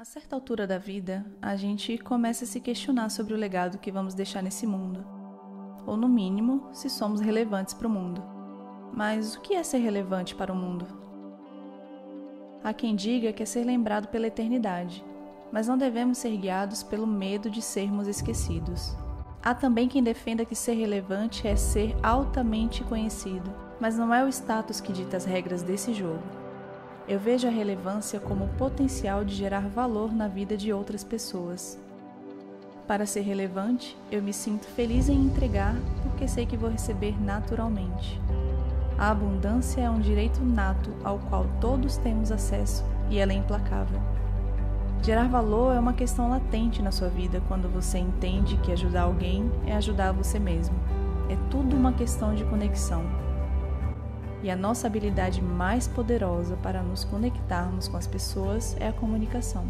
A certa altura da vida, a gente começa a se questionar sobre o legado que vamos deixar nesse mundo. Ou, no mínimo, se somos relevantes para o mundo. Mas o que é ser relevante para o mundo? Há quem diga que é ser lembrado pela eternidade, mas não devemos ser guiados pelo medo de sermos esquecidos. Há também quem defenda que ser relevante é ser altamente conhecido, mas não é o status que dita as regras desse jogo. Eu vejo a relevância como o potencial de gerar valor na vida de outras pessoas. Para ser relevante, eu me sinto feliz em entregar porque sei que vou receber naturalmente. A abundância é um direito nato ao qual todos temos acesso e ela é implacável. Gerar valor é uma questão latente na sua vida quando você entende que ajudar alguém é ajudar você mesmo. É tudo uma questão de conexão. E a nossa habilidade mais poderosa para nos conectarmos com as pessoas é a comunicação.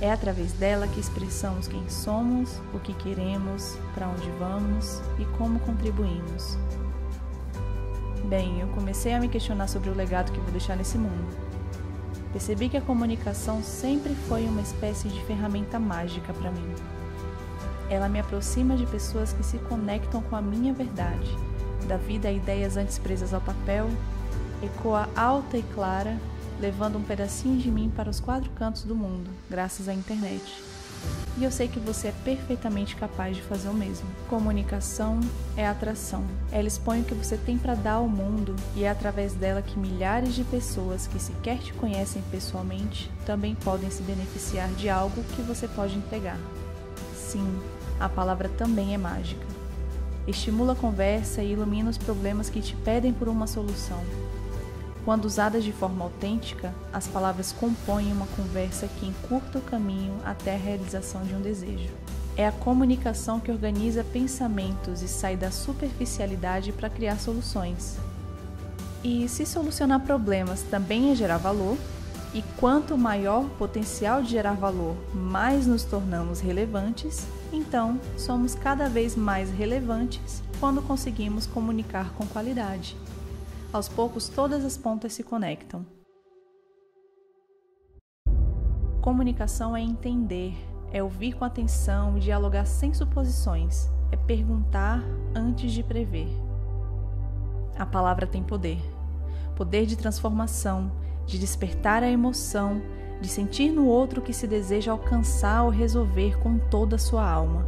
É através dela que expressamos quem somos, o que queremos, para onde vamos e como contribuímos. Bem, eu comecei a me questionar sobre o legado que vou deixar nesse mundo. Percebi que a comunicação sempre foi uma espécie de ferramenta mágica para mim. Ela me aproxima de pessoas que se conectam com a minha verdade da vida a ideias antes presas ao papel, ecoa alta e clara, levando um pedacinho de mim para os quatro cantos do mundo, graças à internet. E eu sei que você é perfeitamente capaz de fazer o mesmo. Comunicação é atração. Ela expõe o que você tem para dar ao mundo e é através dela que milhares de pessoas que sequer te conhecem pessoalmente também podem se beneficiar de algo que você pode entregar. Sim, a palavra também é mágica estimula a conversa e ilumina os problemas que te pedem por uma solução. Quando usadas de forma autêntica, as palavras compõem uma conversa que encurta o caminho até a realização de um desejo. É a comunicação que organiza pensamentos e sai da superficialidade para criar soluções. E se solucionar problemas também é gerar valor, e quanto maior o potencial de gerar valor, mais nos tornamos relevantes, então somos cada vez mais relevantes quando conseguimos comunicar com qualidade. Aos poucos, todas as pontas se conectam. Comunicação é entender, é ouvir com atenção e dialogar sem suposições, é perguntar antes de prever. A palavra tem poder poder de transformação, de despertar a emoção, de sentir no outro o que se deseja alcançar ou resolver com toda a sua alma.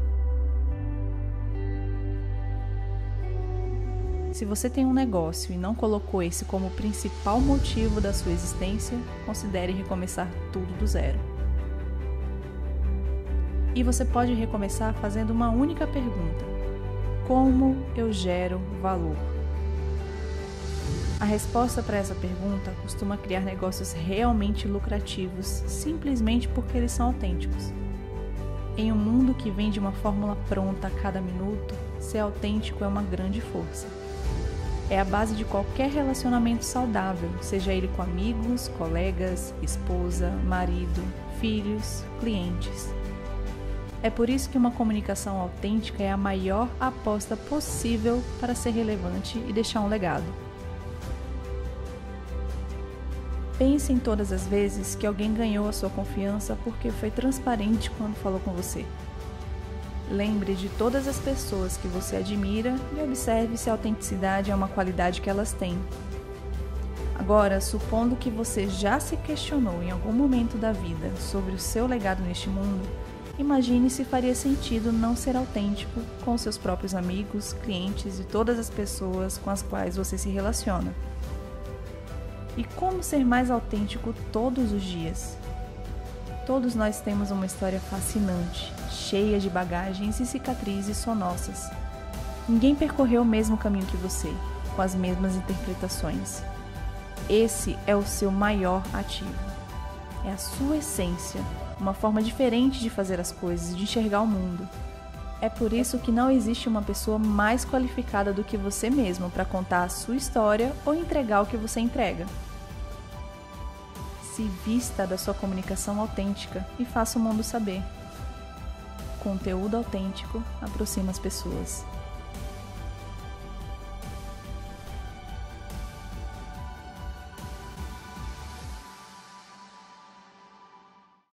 Se você tem um negócio e não colocou esse como principal motivo da sua existência, considere recomeçar tudo do zero. E você pode recomeçar fazendo uma única pergunta: Como eu gero valor? A resposta para essa pergunta costuma criar negócios realmente lucrativos, simplesmente porque eles são autênticos. Em um mundo que vende uma fórmula pronta a cada minuto, ser autêntico é uma grande força. É a base de qualquer relacionamento saudável, seja ele com amigos, colegas, esposa, marido, filhos, clientes. É por isso que uma comunicação autêntica é a maior aposta possível para ser relevante e deixar um legado. Pense em todas as vezes que alguém ganhou a sua confiança porque foi transparente quando falou com você. Lembre de todas as pessoas que você admira e observe se a autenticidade é uma qualidade que elas têm. Agora, supondo que você já se questionou em algum momento da vida sobre o seu legado neste mundo, imagine se faria sentido não ser autêntico com seus próprios amigos, clientes e todas as pessoas com as quais você se relaciona. E como ser mais autêntico todos os dias? Todos nós temos uma história fascinante, cheia de bagagens e cicatrizes só nossas. Ninguém percorreu o mesmo caminho que você, com as mesmas interpretações. Esse é o seu maior ativo. É a sua essência, uma forma diferente de fazer as coisas de enxergar o mundo. É por isso que não existe uma pessoa mais qualificada do que você mesmo para contar a sua história ou entregar o que você entrega se vista da sua comunicação autêntica e faça o mundo saber. Conteúdo autêntico aproxima as pessoas.